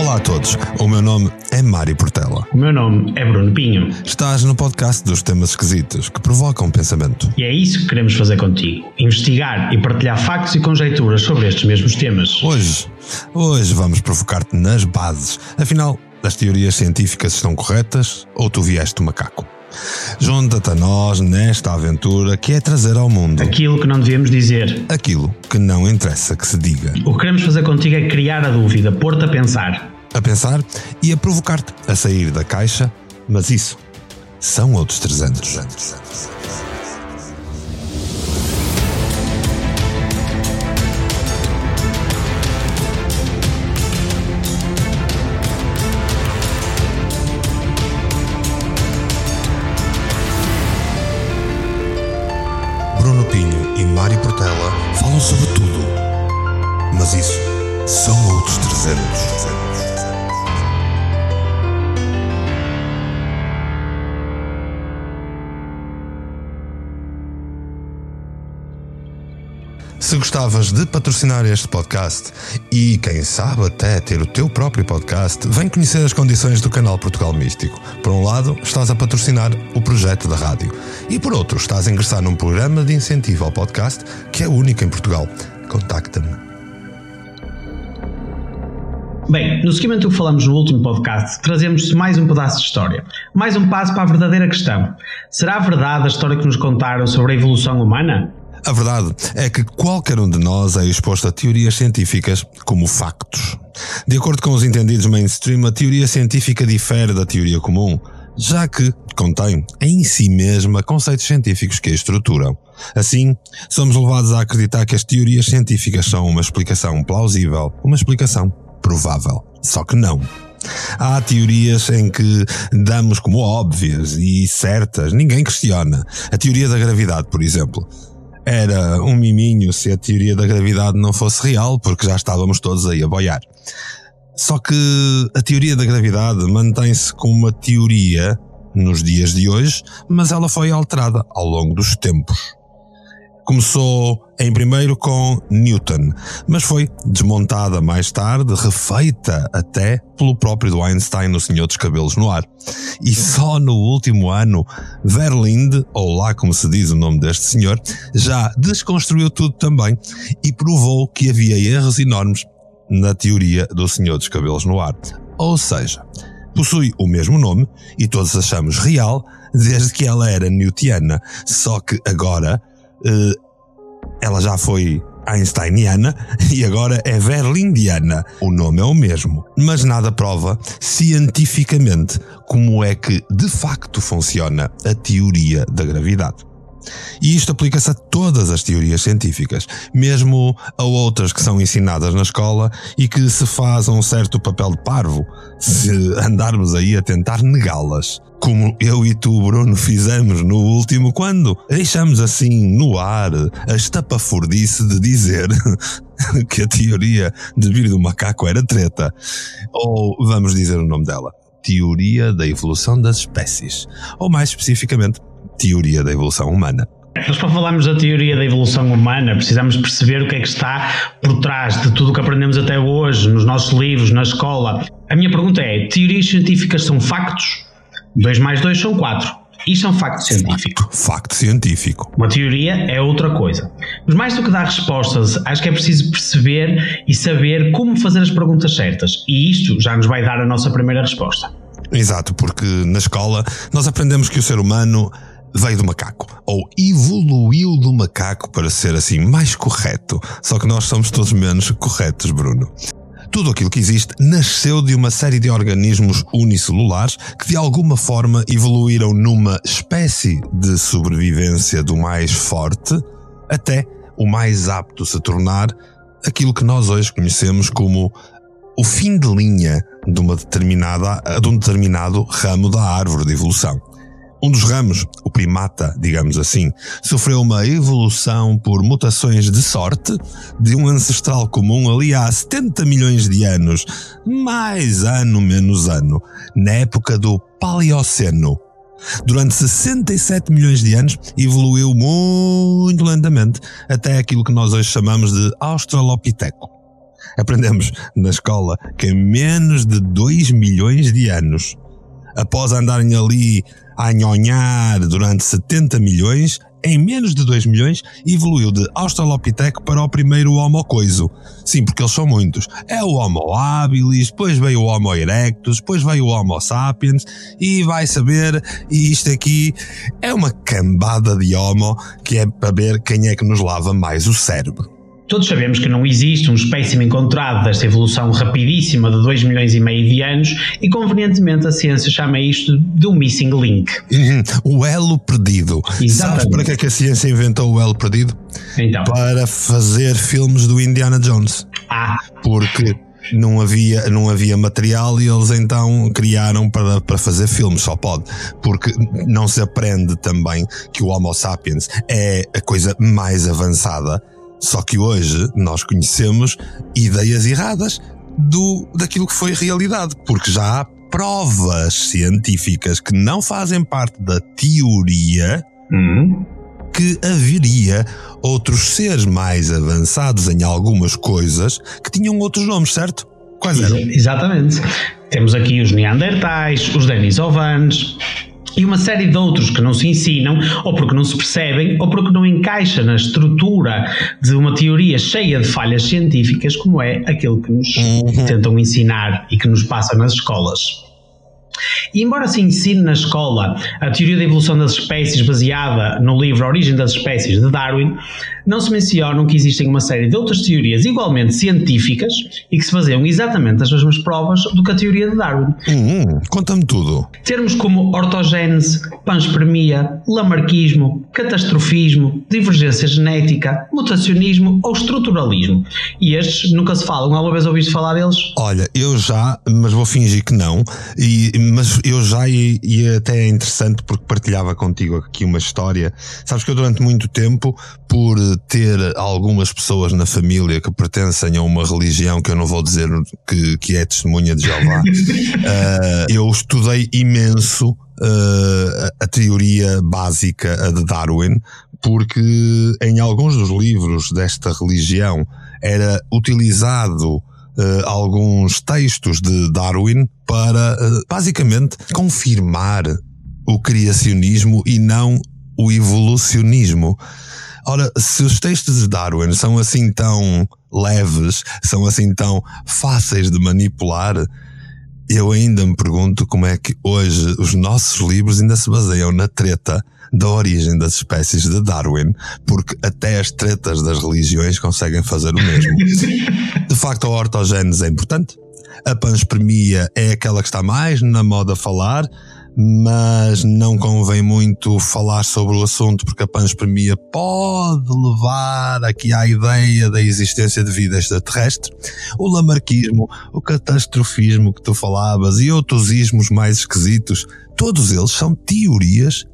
Olá a todos, o meu nome é Mário Portela. O meu nome é Bruno Pinho. Estás no podcast dos temas esquisitos que provocam pensamento. E é isso que queremos fazer contigo: investigar e partilhar factos e conjecturas sobre estes mesmos temas. Hoje, hoje vamos provocar-te nas bases. Afinal, as teorias científicas estão corretas ou tu vieste do macaco? Junta-te a nós nesta aventura que é trazer ao mundo aquilo que não devíamos dizer, aquilo que não interessa que se diga. O que queremos fazer contigo é criar a dúvida, pôr-te a pensar. A pensar e a provocar-te a sair da caixa, mas isso são outros 300 anos. Pinho e Mário Portela falam sobre tudo, mas isso são outros 300. Se gostavas de patrocinar este podcast e, quem sabe, até ter o teu próprio podcast, vem conhecer as condições do canal Portugal Místico. Por um lado, estás a patrocinar o projeto da rádio e, por outro, estás a ingressar num programa de incentivo ao podcast que é único em Portugal. Contacta-me. Bem, no seguimento do que falamos no último podcast, trazemos mais um pedaço de história. Mais um passo para a verdadeira questão. Será verdade a história que nos contaram sobre a evolução humana? A verdade é que qualquer um de nós é exposto a teorias científicas como factos. De acordo com os entendidos mainstream, a teoria científica difere da teoria comum, já que contém em si mesma conceitos científicos que a estruturam. Assim, somos levados a acreditar que as teorias científicas são uma explicação plausível, uma explicação provável. Só que não. Há teorias em que damos como óbvias e certas, ninguém questiona. A teoria da gravidade, por exemplo era um miminho se a teoria da gravidade não fosse real, porque já estávamos todos aí a boiar. Só que a teoria da gravidade mantém-se como uma teoria nos dias de hoje, mas ela foi alterada ao longo dos tempos. Começou em primeiro com Newton, mas foi desmontada mais tarde, refeita até pelo próprio Einstein no Senhor dos Cabelos no Ar. E só no último ano, Verlinde, ou lá como se diz o nome deste senhor, já desconstruiu tudo também e provou que havia erros enormes na teoria do Senhor dos Cabelos no Ar. Ou seja, possui o mesmo nome e todos achamos real desde que ela era newtiana, só que agora ela já foi einsteiniana e agora é verlindiana. O nome é o mesmo, mas nada prova cientificamente como é que de facto funciona a teoria da gravidade. E isto aplica-se a todas as teorias científicas, mesmo a outras que são ensinadas na escola e que se faz um certo papel de parvo se andarmos aí a tentar negá-las. Como eu e tu, Bruno, fizemos no último, quando deixamos assim no ar a estapafurdice de dizer que a teoria de vir do macaco era treta. Ou vamos dizer o nome dela: Teoria da Evolução das Espécies. Ou mais especificamente, teoria da evolução humana. Nós, para falarmos da teoria da evolução humana, precisamos perceber o que é que está por trás de tudo o que aprendemos até hoje, nos nossos livros, na escola. A minha pergunta é: teorias científicas são factos? 2 mais 2 são 4. Isto é um facto científico. Facto, facto científico. Uma teoria é outra coisa. Mas mais do que dar respostas, acho que é preciso perceber e saber como fazer as perguntas certas. E isto já nos vai dar a nossa primeira resposta. Exato, porque na escola nós aprendemos que o ser humano veio do macaco, ou evoluiu do macaco para ser assim mais correto. Só que nós somos todos menos corretos, Bruno. Tudo aquilo que existe nasceu de uma série de organismos unicelulares que de alguma forma evoluíram numa espécie de sobrevivência do mais forte até o mais apto se tornar aquilo que nós hoje conhecemos como o fim de linha de uma determinada de um determinado ramo da árvore de evolução. Um dos ramos, o primata, digamos assim, sofreu uma evolução por mutações de sorte de um ancestral comum ali há 70 milhões de anos, mais ano menos ano, na época do Paleoceno. Durante 67 milhões de anos, evoluiu muito lentamente até aquilo que nós hoje chamamos de Australopiteco. Aprendemos na escola que em menos de 2 milhões de anos, após andarem ali a nhonhar durante 70 milhões, em menos de 2 milhões, evoluiu de Australopithec para o primeiro Homo coiso. Sim, porque eles são muitos. É o Homo habilis, depois veio o Homo erectus, depois veio o Homo sapiens, e vai saber, e isto aqui é uma cambada de Homo que é para ver quem é que nos lava mais o cérebro. Todos sabemos que não existe um espécime encontrado desta evolução rapidíssima de 2 milhões e meio de anos e convenientemente a ciência chama isto de um missing link. Uhum. O elo perdido. Exatamente. Sabes para que é que a ciência inventou o elo perdido? Então. Para fazer filmes do Indiana Jones. Ah. Porque não havia, não havia material e eles então criaram para, para fazer filmes, só pode. Porque não se aprende também que o Homo sapiens é a coisa mais avançada só que hoje nós conhecemos ideias erradas do, daquilo que foi realidade, porque já há provas científicas que não fazem parte da teoria uhum. que haveria outros seres mais avançados em algumas coisas que tinham outros nomes, certo? Quais eram? Exatamente. Temos aqui os Neandertais, os Denisovanes, e uma série de outros que não se ensinam, ou porque não se percebem, ou porque não encaixa na estrutura de uma teoria cheia de falhas científicas, como é aquilo que nos uhum. tentam ensinar e que nos passa nas escolas. E embora se ensine na escola a teoria da evolução das espécies baseada no livro A Origem das Espécies de Darwin, não se mencionam que existem uma série de outras teorias igualmente científicas e que se baseiam exatamente nas mesmas provas do que a teoria de Darwin. Hum, Conta-me tudo. Termos como ortogênese, panspermia, lamarquismo, catastrofismo, divergência genética, mutacionismo ou estruturalismo. E estes nunca se falam. Alguma vez ouviste falar deles? Olha, eu já, mas vou fingir que não. E, mas eu já, e, e até é interessante porque partilhava contigo aqui uma história. Sabes que eu durante muito tempo, por ter algumas pessoas na família que pertencem a uma religião que eu não vou dizer que, que é testemunha de Jeová, uh, eu estudei imenso uh, a teoria básica de Darwin, porque em alguns dos livros desta religião era utilizado Uh, alguns textos de Darwin para uh, basicamente confirmar o criacionismo e não o evolucionismo. Ora, se os textos de Darwin são assim tão leves, são assim tão fáceis de manipular, eu ainda me pergunto como é que hoje os nossos livros ainda se baseiam na treta da origem das espécies de Darwin, porque até as tretas das religiões conseguem fazer o mesmo. De facto, a ortogênese é importante. A panspermia é aquela que está mais na moda falar, mas não convém muito falar sobre o assunto porque a panspermia pode levar aqui à ideia da existência de vida extraterrestre. O lamarquismo, o catastrofismo que tu falavas e outros ismos mais esquisitos, todos eles são teorias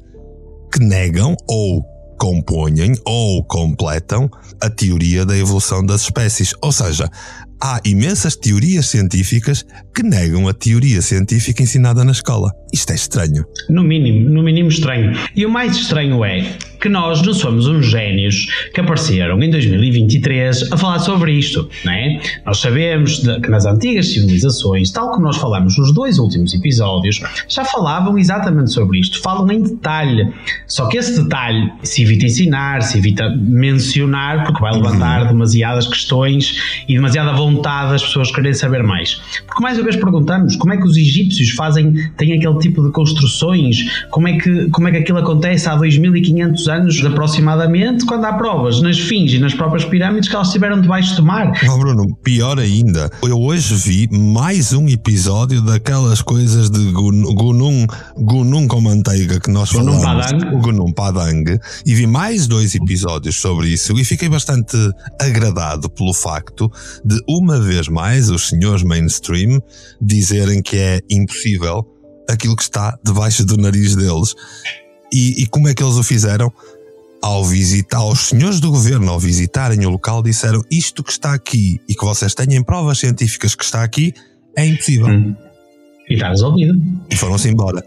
que negam ou compõem ou completam a teoria da evolução das espécies. Ou seja, há imensas teorias científicas que negam a teoria científica ensinada na escola. Isto é estranho. No mínimo, no mínimo estranho. E o mais estranho é que nós não somos uns génios que apareceram em 2023 a falar sobre isto, não é? Nós sabemos que nas antigas civilizações, tal como nós falamos nos dois últimos episódios, já falavam exatamente sobre isto, falam em detalhe. Só que esse detalhe se evita ensinar, se evita mencionar, porque vai levantar uhum. demasiadas questões e demasiada vontade das pessoas quererem saber mais. Porque mais uma vez perguntamos como é que os egípcios fazem, têm aquele tipo de construções, como é que, como é que aquilo acontece há 2500 anos aproximadamente, quando há provas nas fins e nas próprias pirâmides que elas estiveram debaixo do mar. Oh Bruno, pior ainda, eu hoje vi mais um episódio daquelas coisas de Gunung, Gunung com manteiga que nós Gunung falamos. Padang. Gunung Padang. E vi mais dois episódios sobre isso e fiquei bastante agradado pelo facto de uma vez mais os senhores mainstream dizerem que é impossível aquilo que está debaixo do nariz deles. E, e como é que eles o fizeram? Ao visitar os senhores do governo, ao visitarem o local, disseram isto que está aqui e que vocês tenham provas científicas que está aqui é impossível. Hum. E está resolvido. E foram-se embora.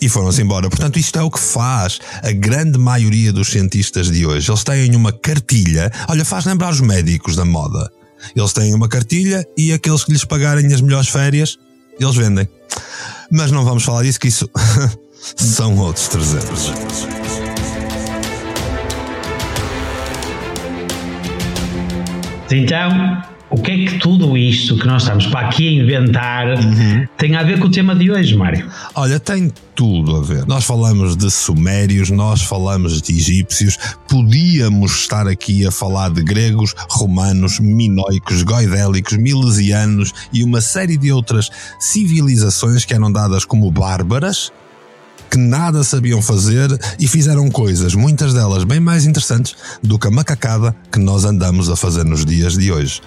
E foram-se embora. Portanto, isto é o que faz a grande maioria dos cientistas de hoje. Eles têm uma cartilha. Olha, faz lembrar os médicos da moda. Eles têm uma cartilha e aqueles que lhes pagarem as melhores férias, eles vendem. Mas não vamos falar disso, que isso são outros 300. Então, o que é que tudo isto que nós estamos para aqui a inventar uhum. tem a ver com o tema de hoje, Mário? Olha, tem tudo a ver. Nós falamos de sumérios, nós falamos de egípcios, podíamos estar aqui a falar de gregos, romanos, minoicos, goidélicos, milesianos e uma série de outras civilizações que eram dadas como bárbaras que nada sabiam fazer e fizeram coisas, muitas delas bem mais interessantes do que a macacada que nós andamos a fazer nos dias de hoje.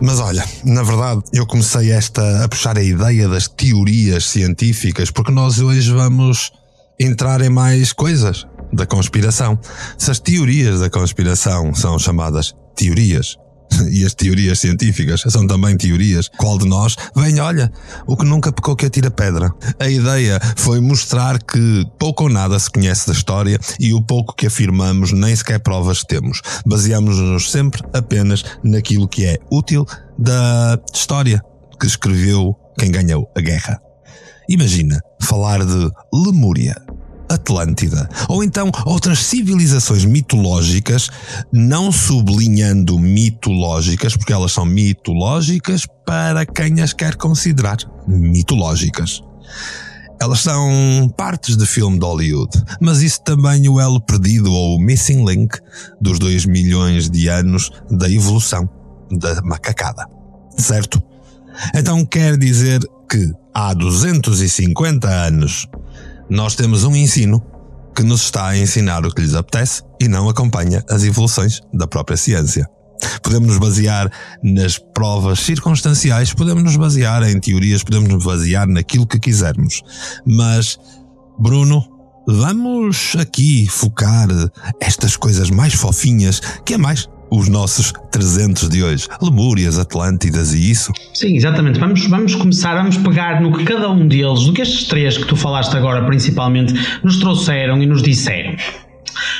Mas olha, na verdade, eu comecei esta a puxar a ideia das teorias científicas porque nós hoje vamos entrar em mais coisas da conspiração. Se as teorias da conspiração são chamadas teorias e as teorias científicas são também teorias. Qual de nós vem, olha, o que nunca pecou que atira pedra. A ideia foi mostrar que pouco ou nada se conhece da história e o pouco que afirmamos nem sequer provas temos. Baseamos-nos sempre apenas naquilo que é útil da história que escreveu quem ganhou a guerra. Imagina falar de Lemúria Atlântida, ou então outras civilizações mitológicas, não sublinhando mitológicas, porque elas são mitológicas para quem as quer considerar mitológicas. Elas são partes de filme de Hollywood, mas isso também o elo perdido ou o missing link dos 2 milhões de anos da evolução da macacada. Certo? Então quer dizer que há 250 anos nós temos um ensino que nos está a ensinar o que lhes apetece e não acompanha as evoluções da própria ciência. Podemos nos basear nas provas circunstanciais, podemos nos basear em teorias, podemos nos basear naquilo que quisermos. Mas, Bruno, vamos aqui focar estas coisas mais fofinhas, que é mais os nossos 300 de hoje, Lemúrias, Atlântidas e isso? Sim, exatamente. Vamos, vamos começar, vamos pegar no que cada um deles, do que estes três que tu falaste agora principalmente, nos trouxeram e nos disseram.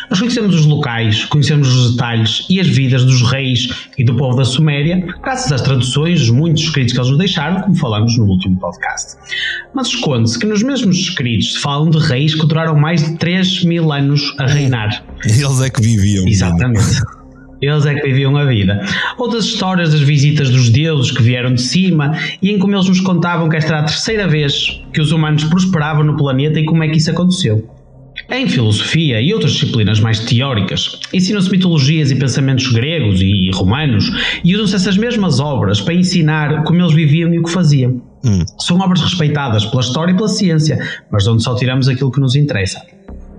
Nós conhecemos os locais, conhecemos os detalhes e as vidas dos reis e do povo da Suméria, graças às traduções, os muitos escritos que eles nos deixaram, como falamos no último podcast. Mas esconde-se que nos mesmos escritos falam de reis que duraram mais de 3 mil anos a reinar. Eles é que viviam. Exatamente. Eles é que viviam a vida. Outras histórias das visitas dos deuses que vieram de cima e em como eles nos contavam que esta era a terceira vez que os humanos prosperavam no planeta e como é que isso aconteceu. Em filosofia e outras disciplinas mais teóricas, ensinam-se mitologias e pensamentos gregos e romanos e usam-se essas mesmas obras para ensinar como eles viviam e o que faziam. Hum. São obras respeitadas pela história e pela ciência, mas de onde só tiramos aquilo que nos interessa.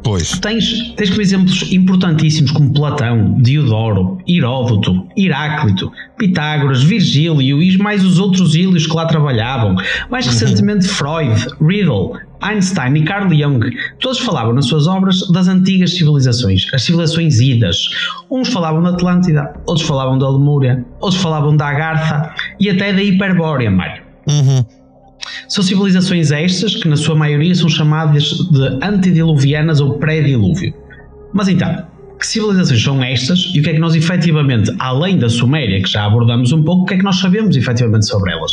Pois. Tens, tens como exemplos importantíssimos como Platão, Diodoro, Heródoto, Heráclito, Pitágoras, Virgílio e mais os outros ílios que lá trabalhavam. Mais uhum. recentemente Freud, Riddle, Einstein e Carl Jung, todos falavam nas suas obras das antigas civilizações, as civilizações idas. Uns falavam da Atlântida, outros falavam da Lemúria, outros falavam da Agartha e até da Hiperbórea, Mário. Uhum. São civilizações estas que, na sua maioria, são chamadas de antediluvianas ou pré-dilúvio. Mas então, que civilizações são estas e o que é que nós efetivamente, além da Suméria, que já abordamos um pouco, o que é que nós sabemos efetivamente sobre elas?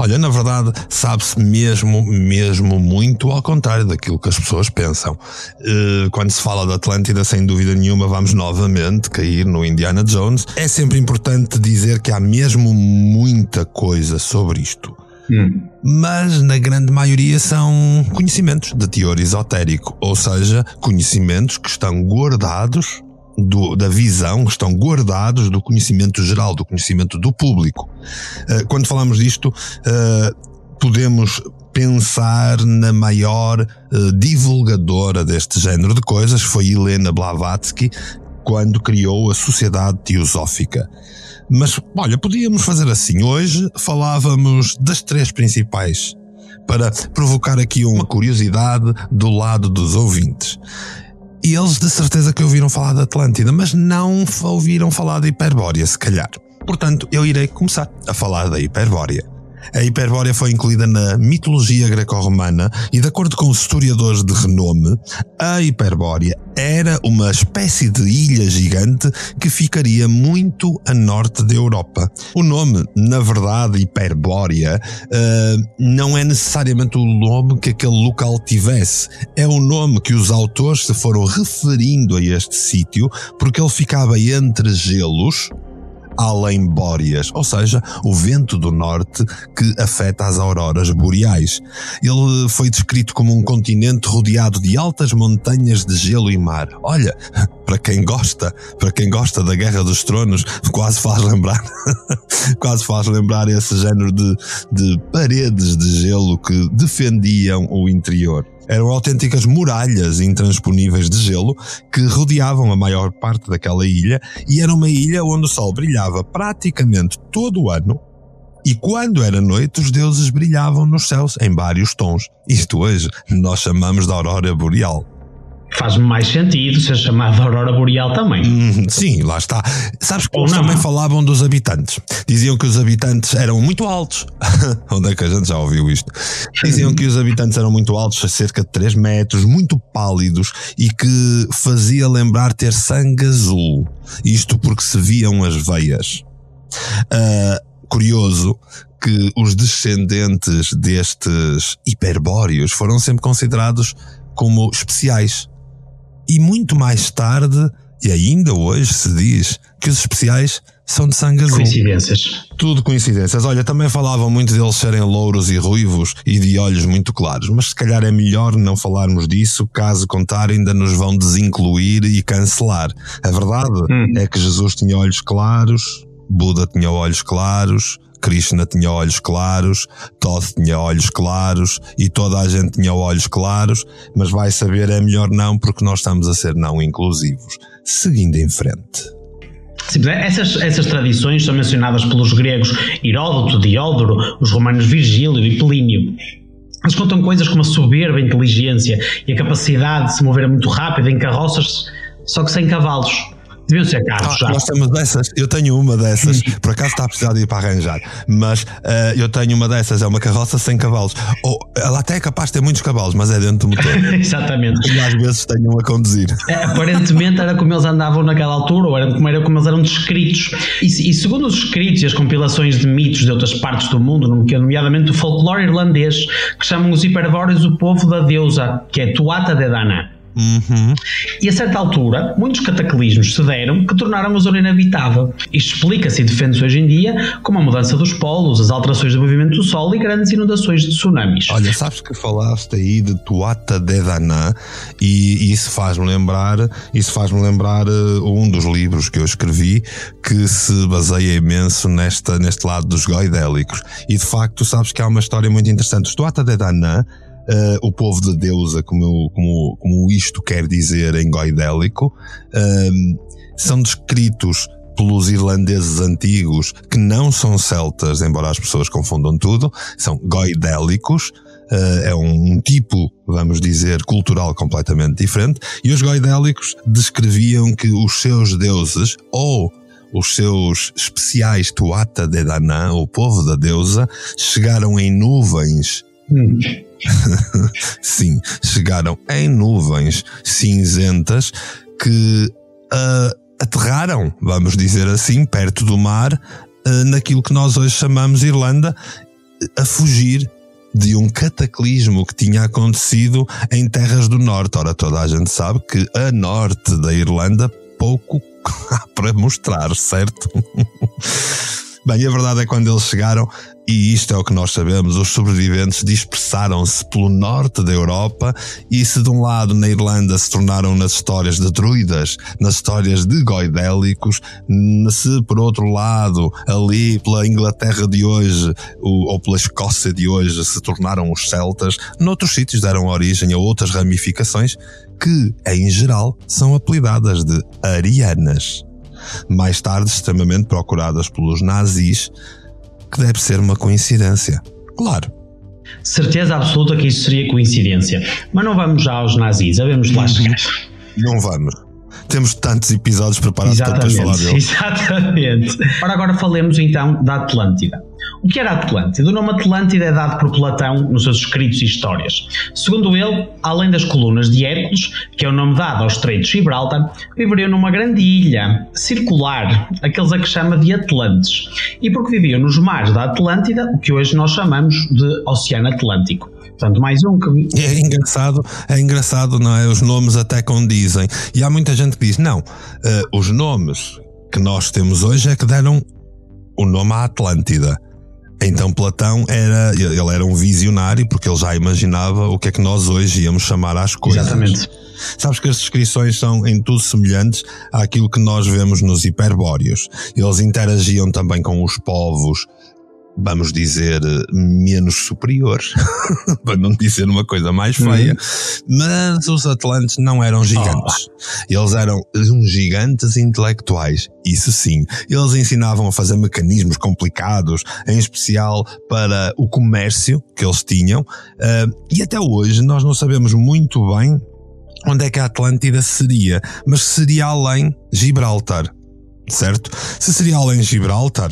Olha, na verdade, sabe-se mesmo, mesmo muito ao contrário daquilo que as pessoas pensam. Eh, quando se fala da Atlântida, sem dúvida nenhuma, vamos novamente cair no Indiana Jones. É sempre importante dizer que há mesmo muita coisa sobre isto. Hum. Mas na grande maioria são conhecimentos de teor esotérico, ou seja, conhecimentos que estão guardados do, da visão, estão guardados do conhecimento geral, do conhecimento do público. Uh, quando falamos disto, uh, podemos pensar na maior uh, divulgadora deste género de coisas, foi Helena Blavatsky, quando criou a Sociedade Teosófica. Mas, olha, podíamos fazer assim. Hoje falávamos das três principais, para provocar aqui uma curiosidade do lado dos ouvintes. E eles de certeza que ouviram falar da Atlântida, mas não ouviram falar da Hiperbórea, se calhar. Portanto, eu irei começar a falar da Hiperbórea. A Hiperbórea foi incluída na mitologia greco-romana e, de acordo com historiadores de renome, a Hiperbórea era uma espécie de ilha gigante que ficaria muito a norte da Europa. O nome, na verdade, Hiperbórea, uh, não é necessariamente o nome que aquele local tivesse. É o nome que os autores se foram referindo a este sítio porque ele ficava entre gelos além bóreas, ou seja, o vento do norte que afeta as auroras boreais. Ele foi descrito como um continente rodeado de altas montanhas de gelo e mar. Olha, para quem gosta, para quem gosta da Guerra dos Tronos, quase faz lembrar, quase faz lembrar esse género de, de paredes de gelo que defendiam o interior. Eram autênticas muralhas intransponíveis de gelo que rodeavam a maior parte daquela ilha e era uma ilha onde o sol brilhava praticamente todo o ano e quando era noite, os deuses brilhavam nos céus em vários tons. Isto hoje nós chamamos de aurora boreal faz mais sentido ser chamado Aurora Boreal também. Hum, sim, lá está. Sabes que eles também falavam dos habitantes. Diziam que os habitantes eram muito altos. Onde é que a gente já ouviu isto? Diziam que os habitantes eram muito altos, cerca de 3 metros, muito pálidos e que fazia lembrar ter sangue azul. Isto porque se viam as veias. Uh, curioso que os descendentes destes hiperbóreos foram sempre considerados como especiais e muito mais tarde, e ainda hoje se diz que os especiais são de sangue azul. Coincidências. Tudo coincidências. Olha, também falavam muito deles serem louros e ruivos e de olhos muito claros, mas se calhar é melhor não falarmos disso, caso contrário ainda nos vão desincluir e cancelar. A verdade hum. é que Jesus tinha olhos claros, Buda tinha olhos claros, Krishna tinha olhos claros, Todd tinha olhos claros e toda a gente tinha olhos claros, mas vai saber é melhor não porque nós estamos a ser não inclusivos. Seguindo em frente. Sim, essas, essas tradições são mencionadas pelos gregos Heródoto, Diódoro, os romanos Virgílio e Plínio. Eles contam coisas como a soberba inteligência e a capacidade de se mover muito rápido em carroças, só que sem cavalos. Deviam ser carros ah. Nós temos dessas, eu tenho uma dessas, por acaso está a precisar de ir para arranjar, mas uh, eu tenho uma dessas, é uma carroça sem cavalos. Ou ela até é capaz de ter muitos cavalos, mas é dentro do motor. Exatamente. E às vezes tenho um a conduzir. É, aparentemente era como eles andavam naquela altura, ou era como, era como eles eram descritos. E, e segundo os escritos e as compilações de mitos de outras partes do mundo, nomeadamente o folclore irlandês, que chamam os hiperbóreos o povo da deusa, que é Tuata de Dana. Uhum. E a certa altura, muitos cataclismos se deram que tornaram a zona inabitável. Isto explica-se e defende-se hoje em dia como a mudança dos polos, as alterações do movimento do Sol e grandes inundações de tsunamis. Olha, sabes que falaste aí de Tuata de Danã e isso faz-me lembrar, isso faz-me lembrar uh, um dos livros que eu escrevi que se baseia imenso nesta, neste lado dos goidélicos. E de facto, sabes que há uma história muito interessante. Os Tuata de Danã uh, o povo de deusa, como, como, como isto quer dizer em goidélico, uh, são descritos pelos irlandeses antigos que não são celtas, embora as pessoas confundam tudo, são goidélicos, uh, é um, um, tipo, vamos dizer, cultural completamente diferente, e os goidélicos descreviam que os seus deuses, ou os seus especiais Tuata de Danã, o povo da deusa, chegaram em nuvens. Hum. Sim, chegaram em nuvens cinzentas que uh, aterraram, vamos dizer assim, perto do mar, uh, naquilo que nós hoje chamamos Irlanda, a fugir de um cataclismo que tinha acontecido em terras do norte. Ora, toda a gente sabe que a norte da Irlanda pouco há para mostrar, certo? Bem, a verdade é que quando eles chegaram, e isto é o que nós sabemos, os sobreviventes dispersaram-se pelo norte da Europa e se de um lado na Irlanda se tornaram nas histórias de druidas, nas histórias de goidélicos, se por outro lado ali pela Inglaterra de hoje ou pela Escócia de hoje se tornaram os celtas, noutros sítios deram origem a outras ramificações que, em geral, são apelidadas de arianas mais tarde extremamente procuradas pelos nazis, que deve ser uma coincidência. Claro. Certeza absoluta que isso seria coincidência. Mas não vamos já aos nazis, sabemos lá chegar. Não vamos. Temos tantos episódios preparados exatamente, para depois falar deles. Exatamente. Ora, agora falemos então da Atlântida. O que era Atlântida? O nome Atlântida é dado por Platão nos seus escritos e histórias. Segundo ele, além das colunas de Hércules, que é o nome dado ao Estreito de Gibraltar, viveriam numa grande ilha circular, aqueles a que chama de Atlantes, e porque viviam nos mares da Atlântida, o que hoje nós chamamos de Oceano Atlântico. Portanto, mais um que. É engraçado, é engraçado, não é? Os nomes até condizem. E há muita gente que diz: não, uh, os nomes que nós temos hoje é que deram o nome à Atlântida. Então Platão era, ele era um visionário porque ele já imaginava o que é que nós hoje íamos chamar às coisas. Exatamente. Sabes que as descrições são em tudo semelhantes àquilo que nós vemos nos hiperbóreos. Eles interagiam também com os povos vamos dizer, menos superiores, para não dizer uma coisa mais feia, uhum. mas os Atlantes não eram gigantes. Oh. Eles eram uns gigantes intelectuais, isso sim. Eles ensinavam a fazer mecanismos complicados, em especial para o comércio que eles tinham, uh, e até hoje nós não sabemos muito bem onde é que a Atlântida seria, mas seria além Gibraltar, certo? Se seria além Gibraltar,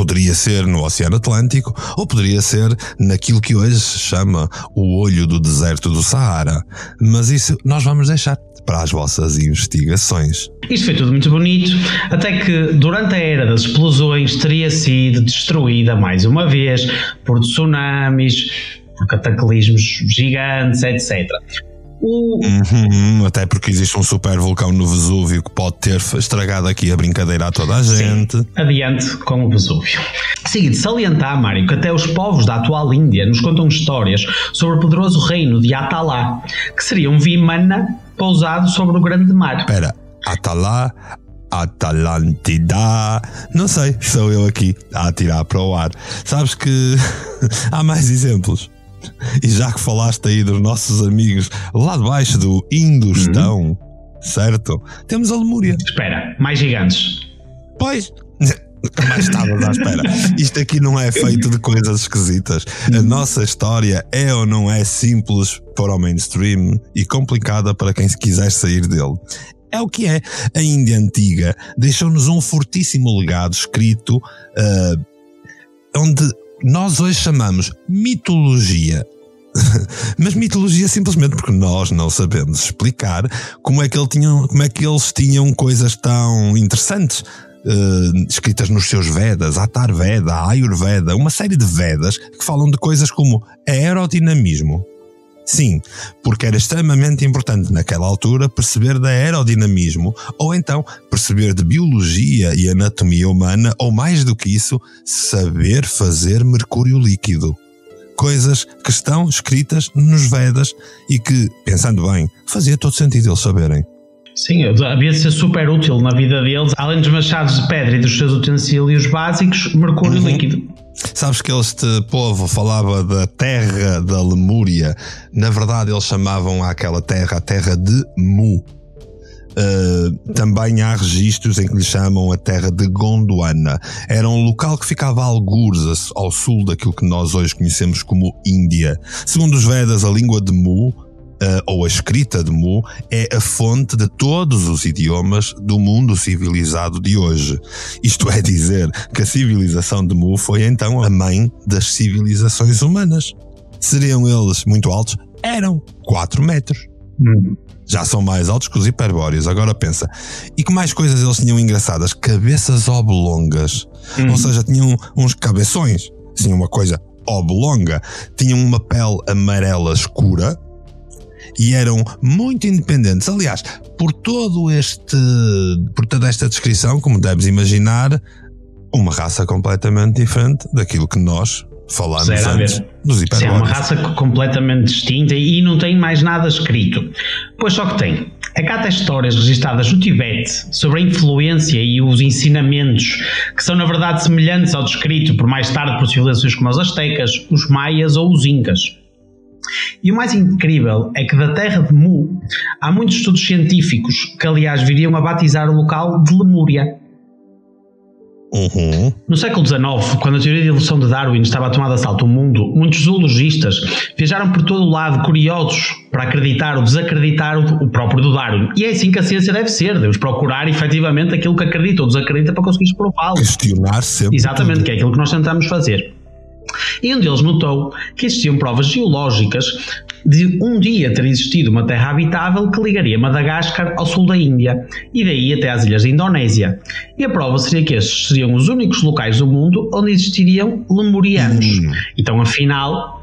Poderia ser no Oceano Atlântico ou poderia ser naquilo que hoje se chama o olho do deserto do Saara. Mas isso nós vamos deixar para as vossas investigações. Isto foi tudo muito bonito, até que durante a era das explosões teria sido destruída mais uma vez por tsunamis, por cataclismos gigantes, etc. O... Uhum, até porque existe um super vulcão no Vesúvio que pode ter estragado aqui a brincadeira a toda a gente. Sim, adiante com o Vesúvio. Seguinte, salientar, Mário, que até os povos da atual Índia nos contam histórias sobre o poderoso reino de Atalá, que seria um Vimana pousado sobre o grande mar. Espera, Atalá, Atalantida. Não sei, sou eu aqui a atirar para o ar. Sabes que há mais exemplos. E já que falaste aí dos nossos amigos lá debaixo do Indostão, uhum. certo? Temos a Lemúria. Espera, mais gigantes. Pois. Mas estavas à espera. Isto aqui não é feito de coisas esquisitas. A uhum. nossa história é ou não é simples para o mainstream e complicada para quem se quiser sair dele. É o que é. A Índia Antiga deixou-nos um fortíssimo legado escrito uh, onde nós hoje chamamos mitologia. Mas mitologia simplesmente porque nós não sabemos explicar como é que, ele tinham, como é que eles tinham coisas tão interessantes. Uh, escritas nos seus Vedas, Atar Veda, Ayurveda, uma série de Vedas que falam de coisas como aerodinamismo, Sim, porque era extremamente importante naquela altura perceber de aerodinamismo, ou então perceber de biologia e anatomia humana, ou mais do que isso, saber fazer mercúrio líquido. Coisas que estão escritas nos Vedas e que, pensando bem, fazia todo sentido eles saberem. Sim, havia de ser super útil na vida deles, além dos machados de pedra e dos seus utensílios básicos, mercúrio uhum. líquido. Sabes que este povo falava da terra da Lemúria. Na verdade, eles chamavam aquela terra a terra de Mu. Uh, também há registros em que lhe chamam a terra de Gondwana. Era um local que ficava a algures ao sul daquilo que nós hoje conhecemos como Índia. Segundo os Vedas, a língua de Mu ou a escrita de Mu é a fonte de todos os idiomas do mundo civilizado de hoje. Isto é dizer que a civilização de Mu foi então a mãe das civilizações humanas. Seriam eles muito altos? Eram 4 metros. Hum. Já são mais altos que os hiperbóreos. Agora pensa. E que mais coisas eles tinham engraçadas? Cabeças oblongas. Hum. Ou seja, tinham uns cabeções. Tinham uma coisa oblonga. Tinham uma pele amarela escura e eram muito independentes. Aliás, por todo este, por toda esta descrição, como deves imaginar, uma raça completamente diferente daquilo que nós falámos antes dos hiperbóreos. É uma raça completamente distinta e não tem mais nada escrito. Pois só que tem. Até histórias registradas no Tibete sobre a influência e os ensinamentos que são na verdade semelhantes ao descrito por mais tarde por civilizações como os astecas, os maias ou os incas. E o mais incrível é que da terra de Mu há muitos estudos científicos que, aliás, viriam a batizar o local de Lemúria. Uhum. No século XIX, quando a teoria de evolução de Darwin estava a tomar de assalto o mundo, muitos zoologistas viajaram por todo o lado curiosos para acreditar ou desacreditar o próprio do Darwin. E é assim que a ciência deve ser, devemos procurar efetivamente aquilo que acredita ou desacredita para conseguir prová-lo. Questionar sempre. Exatamente, tudo. que é aquilo que nós tentamos fazer. E um deles notou que existiam provas geológicas de um dia ter existido uma terra habitável que ligaria Madagascar ao sul da Índia e daí até às ilhas da Indonésia. E a prova seria que estes seriam os únicos locais do mundo onde existiriam lemurianos. Hum. Então, afinal,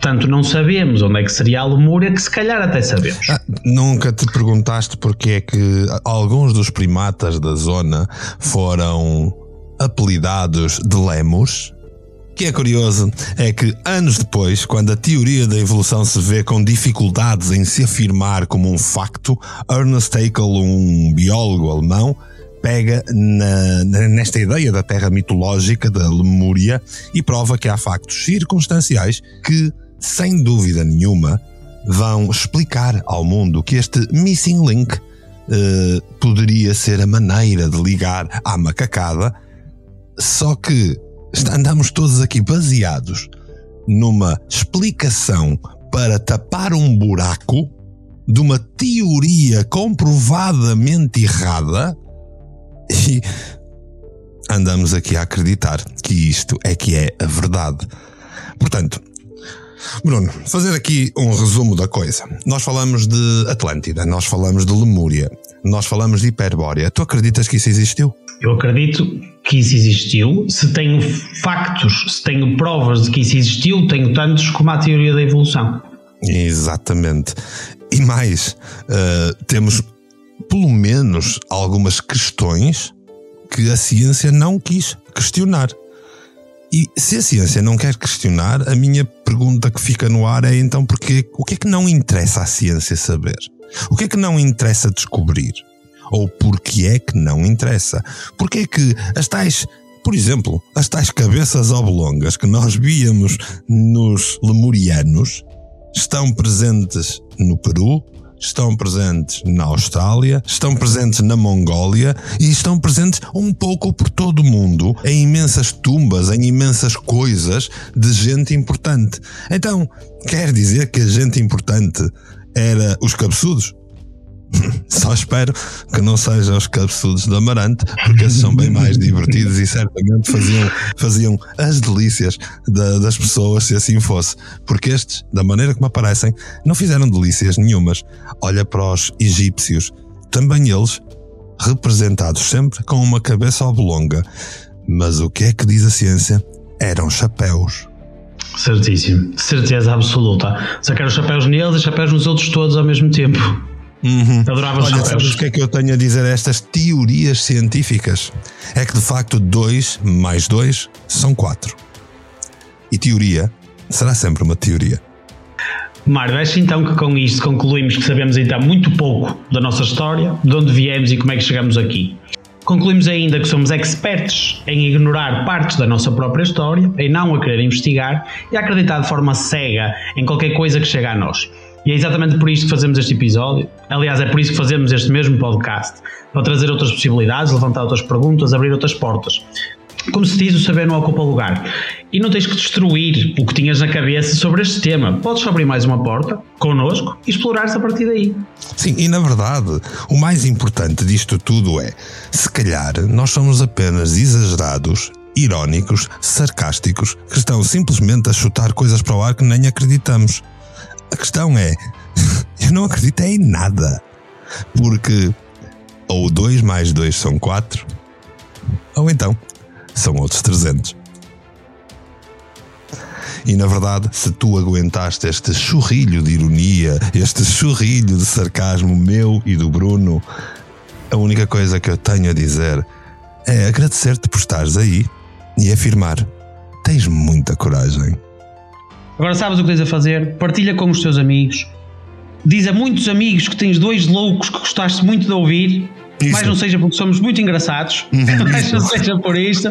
tanto não sabemos onde é que seria a Lemúria que se calhar até sabemos. Ah, nunca te perguntaste porque é que alguns dos primatas da zona foram apelidados de lemos? O que é curioso é que anos depois, quando a teoria da evolução se vê com dificuldades em se afirmar como um facto, Ernest Haeckel, um biólogo alemão, pega na, nesta ideia da terra mitológica da Lemúria e prova que há factos circunstanciais que, sem dúvida nenhuma, vão explicar ao mundo que este missing link eh, poderia ser a maneira de ligar à macacada, só que andamos todos aqui baseados numa explicação para tapar um buraco de uma teoria comprovadamente errada e andamos aqui a acreditar que isto é que é a verdade. Portanto, Bruno, fazer aqui um resumo da coisa. Nós falamos de Atlântida, nós falamos de Lemúria, nós falamos de Hiperbórea. Tu acreditas que isso existiu? Eu acredito que isso existiu. Se tenho factos, se tenho provas de que isso existiu, tenho tantos como a teoria da evolução. Exatamente. E mais, uh, temos pelo menos algumas questões que a ciência não quis questionar. E se a ciência não quer questionar, a minha pergunta que fica no ar é então porque o que é que não interessa à ciência saber? O que é que não interessa descobrir? Ou porque é que não interessa? Porque é que as tais, por exemplo, as tais cabeças oblongas que nós víamos nos lemurianos estão presentes no Peru, estão presentes na Austrália, estão presentes na Mongólia e estão presentes um pouco por todo o mundo, em imensas tumbas, em imensas coisas de gente importante. Então, quer dizer que a gente importante era os cabeçudos? Só espero que não sejam os cabeçudos de Amarante, porque esses são bem mais divertidos e certamente faziam, faziam as delícias da, das pessoas se assim fosse. Porque estes, da maneira como aparecem, não fizeram delícias nenhumas. Olha para os egípcios, também eles, representados sempre com uma cabeça oblonga. Mas o que é que diz a ciência? Eram chapéus. Certíssimo, certeza absoluta. Sacar os chapéus neles e chapéus nos outros todos ao mesmo tempo. Uhum. Adorava Olha, sabes o que é que eu tenho a dizer a estas teorias científicas? É que de facto 2 mais 2 são 4. E teoria será sempre uma teoria. Mário, acho então que com isto concluímos que sabemos então muito pouco da nossa história, de onde viemos e como é que chegamos aqui. Concluímos ainda que somos expertos em ignorar partes da nossa própria história, em não a querer investigar e a acreditar de forma cega em qualquer coisa que chega a nós. E é exatamente por isto que fazemos este episódio. Aliás, é por isso que fazemos este mesmo podcast para trazer outras possibilidades, levantar outras perguntas, abrir outras portas. Como se diz, o saber não ocupa lugar. E não tens que destruir o que tinhas na cabeça sobre este tema. Podes abrir mais uma porta, connosco, e explorar-se a partir daí. Sim, e na verdade, o mais importante disto tudo é: se calhar nós somos apenas exagerados, irónicos, sarcásticos, que estão simplesmente a chutar coisas para o ar que nem acreditamos. A questão é: eu não acredito em nada. Porque ou 2 mais 2 são 4, ou então são outros 300. E na verdade, se tu aguentaste este churrilho de ironia, este churrilho de sarcasmo meu e do Bruno, a única coisa que eu tenho a dizer é agradecer-te por estares aí e afirmar: tens muita coragem. Agora sabes o que tens a fazer? Partilha com os teus amigos. Diz a muitos amigos que tens dois loucos que gostaste muito de ouvir. Isso. Mas não seja porque somos muito engraçados, uhum. mas não seja por isto.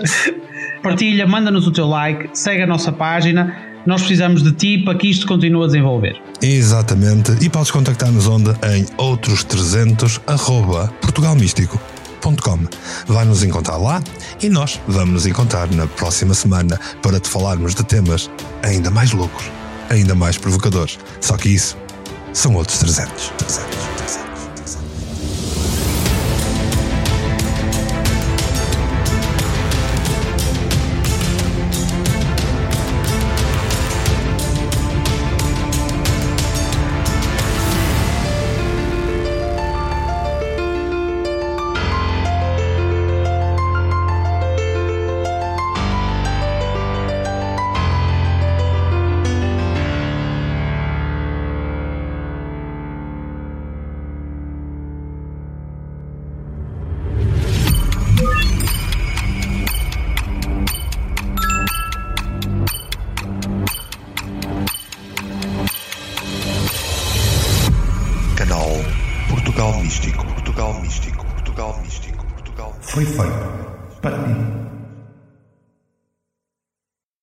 Partilha, manda-nos o teu like, segue a nossa página. Nós precisamos de ti para que isto continue a desenvolver. Exatamente. E podes contactar-nos onda em outros300 arroba portugalmístico.com. Vai nos encontrar lá e nós vamos nos encontrar na próxima semana para te falarmos de temas ainda mais loucos, ainda mais provocadores. Só que isso são outros 300. 300, 300.